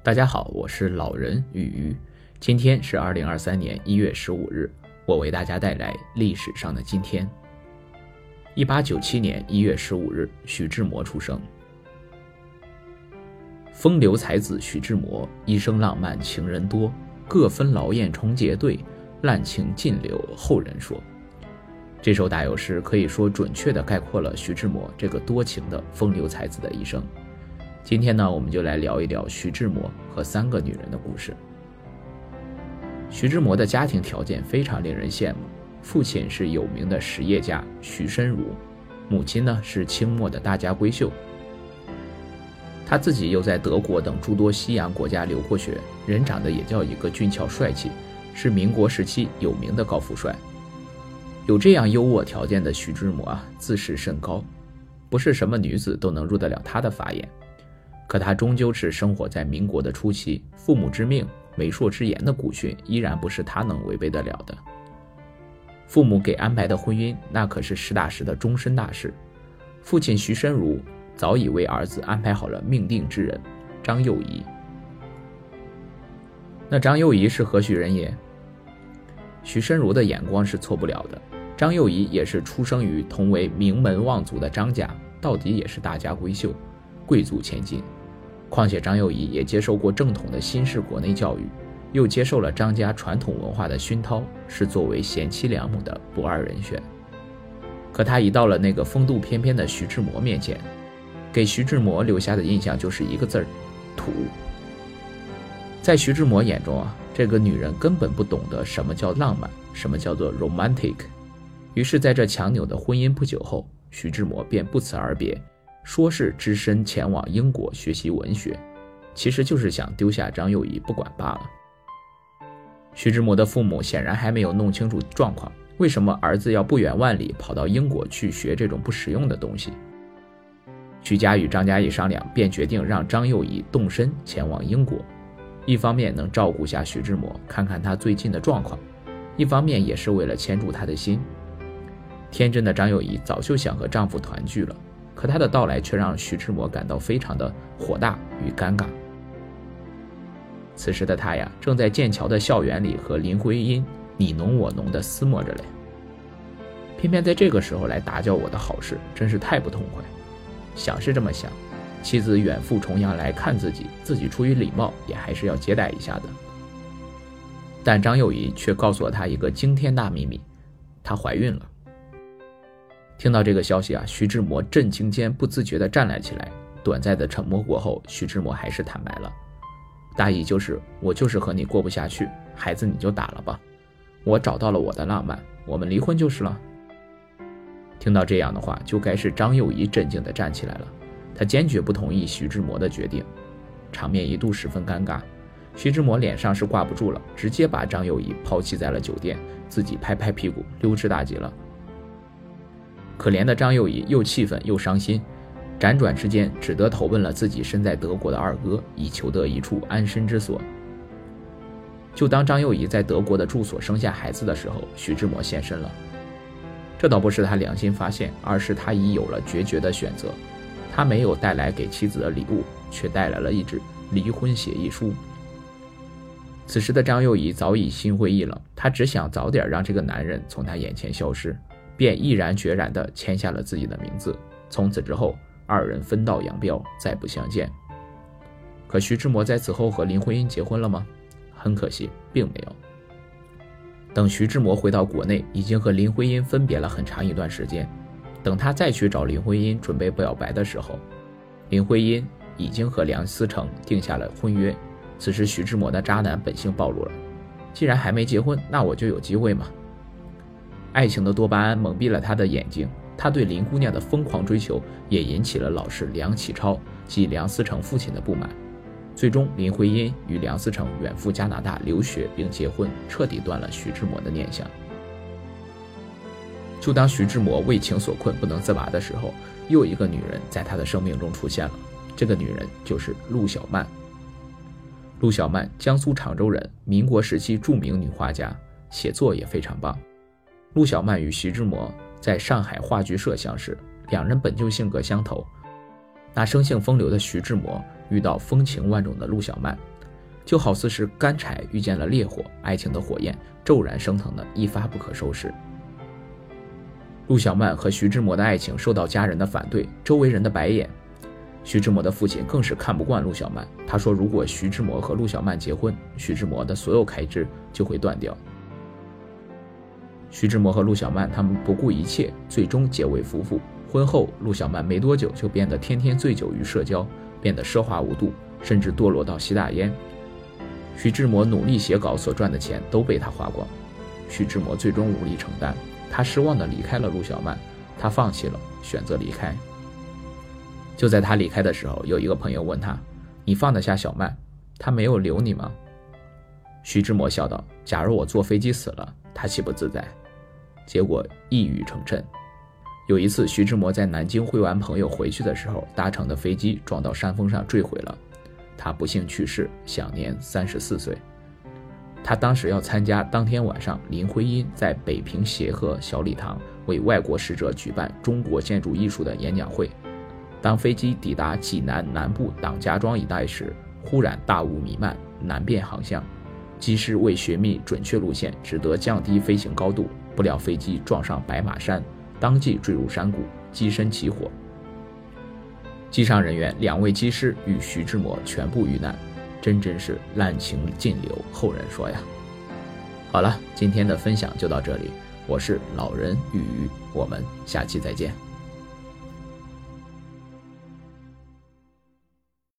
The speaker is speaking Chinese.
大家好，我是老人与鱼。今天是二零二三年一月十五日，我为大家带来历史上的今天。一八九七年一月十五日，徐志摩出生。风流才子徐志摩，一生浪漫情人多，各分劳燕重结对，滥情尽留后人说。这首打油诗可以说准确地概括了徐志摩这个多情的风流才子的一生。今天呢，我们就来聊一聊徐志摩和三个女人的故事。徐志摩的家庭条件非常令人羡慕，父亲是有名的实业家徐申如，母亲呢是清末的大家闺秀。他自己又在德国等诸多西洋国家留过学，人长得也叫一个俊俏帅气，是民国时期有名的高富帅。有这样优渥条件的徐志摩啊，自视甚高，不是什么女子都能入得了他的法眼。可他终究是生活在民国的初期，父母之命、媒妁之言的古训依然不是他能违背得了的。父母给安排的婚姻，那可是实打实的终身大事。父亲徐申如早已为儿子安排好了命定之人张幼仪。那张幼仪是何许人也？徐申如的眼光是错不了的。张幼仪也是出生于同为名门望族的张家，到底也是大家闺秀，贵族千金。况且张幼仪也接受过正统的新式国内教育，又接受了张家传统文化的熏陶，是作为贤妻良母的不二人选。可她一到了那个风度翩翩的徐志摩面前，给徐志摩留下的印象就是一个字儿：土。在徐志摩眼中啊，这个女人根本不懂得什么叫浪漫，什么叫做 romantic。于是，在这强扭的婚姻不久后，徐志摩便不辞而别。说是只身前往英国学习文学，其实就是想丢下张幼仪不管罢了。徐志摩的父母显然还没有弄清楚状况，为什么儿子要不远万里跑到英国去学这种不实用的东西？徐家与张家一商量，便决定让张幼仪动身前往英国，一方面能照顾下徐志摩，看看他最近的状况，一方面也是为了牵住他的心。天真的张幼仪早就想和丈夫团聚了。可他的到来却让徐志摩感到非常的火大与尴尬。此时的他呀，正在剑桥的校园里和林徽因你侬我侬的厮磨着嘞。偏偏在这个时候来打搅我的好事，真是太不痛快。想是这么想，妻子远赴重洋来看自己，自己出于礼貌也还是要接待一下的。但张幼仪却告诉了他一个惊天大秘密：她怀孕了。听到这个消息啊，徐志摩震惊间不自觉地站了起来。短暂的沉默过后，徐志摩还是坦白了，大意就是我就是和你过不下去，孩子你就打了吧，我找到了我的浪漫，我们离婚就是了。听到这样的话，就该是张幼仪震惊地站起来了，她坚决不同意徐志摩的决定，场面一度十分尴尬。徐志摩脸上是挂不住了，直接把张幼仪抛弃在了酒店，自己拍拍屁股溜之大吉了。可怜的张幼仪又气愤又伤心，辗转之间只得投奔了自己身在德国的二哥，以求得一处安身之所。就当张幼仪在德国的住所生下孩子的时候，徐志摩现身了。这倒不是他良心发现，而是他已有了决绝的选择。他没有带来给妻子的礼物，却带来了一纸离婚协议书。此时的张幼仪早已心灰意冷，她只想早点让这个男人从她眼前消失。便毅然决然地签下了自己的名字。从此之后，二人分道扬镳，再不相见。可徐志摩在此后和林徽因结婚了吗？很可惜，并没有。等徐志摩回到国内，已经和林徽因分别了很长一段时间。等他再去找林徽因准备表白的时候，林徽因已经和梁思成定下了婚约。此时，徐志摩的渣男本性暴露了。既然还没结婚，那我就有机会嘛。爱情的多巴胺蒙蔽了他的眼睛，他对林姑娘的疯狂追求也引起了老师梁启超及梁思成父亲的不满。最终，林徽因与梁思成远赴加拿大留学并结婚，彻底断了徐志摩的念想。就当徐志摩为情所困不能自拔的时候，又一个女人在他的生命中出现了。这个女人就是陆小曼。陆小曼，江苏常州人，民国时期著名女画家，写作也非常棒。陆小曼与徐志摩在上海话剧社相识，两人本就性格相投。那生性风流的徐志摩遇到风情万种的陆小曼，就好似是干柴遇见了烈火，爱情的火焰骤然升腾的一发不可收拾。陆小曼和徐志摩的爱情受到家人的反对，周围人的白眼。徐志摩的父亲更是看不惯陆小曼，他说：“如果徐志摩和陆小曼结婚，徐志摩的所有开支就会断掉。”徐志摩和陆小曼他们不顾一切，最终结为夫妇。婚后，陆小曼没多久就变得天天醉酒与社交，变得奢华无度，甚至堕落到吸大烟。徐志摩努力写稿所赚的钱都被他花光，徐志摩最终无力承担。他失望地离开了陆小曼，他放弃了，选择离开。就在他离开的时候，有一个朋友问他：“你放得下小曼？他没有留你吗？”徐志摩笑道：“假如我坐飞机死了，他岂不自在？”结果一语成谶。有一次，徐志摩在南京会完朋友回去的时候，搭乘的飞机撞到山峰上坠毁了，他不幸去世，享年三十四岁。他当时要参加当天晚上林徽因在北平协和小礼堂为外国使者举办中国建筑艺术的演讲会。当飞机抵达济南南部党家庄一带时，忽然大雾弥漫，难辨航向。机师为寻觅准确路线，只得降低飞行高度。不料飞机撞上白马山，当即坠入山谷，机身起火。机上人员两位机师与徐志摩全部遇难。真真是滥情尽流，后人说呀。好了，今天的分享就到这里，我是老人与鱼，我们下期再见。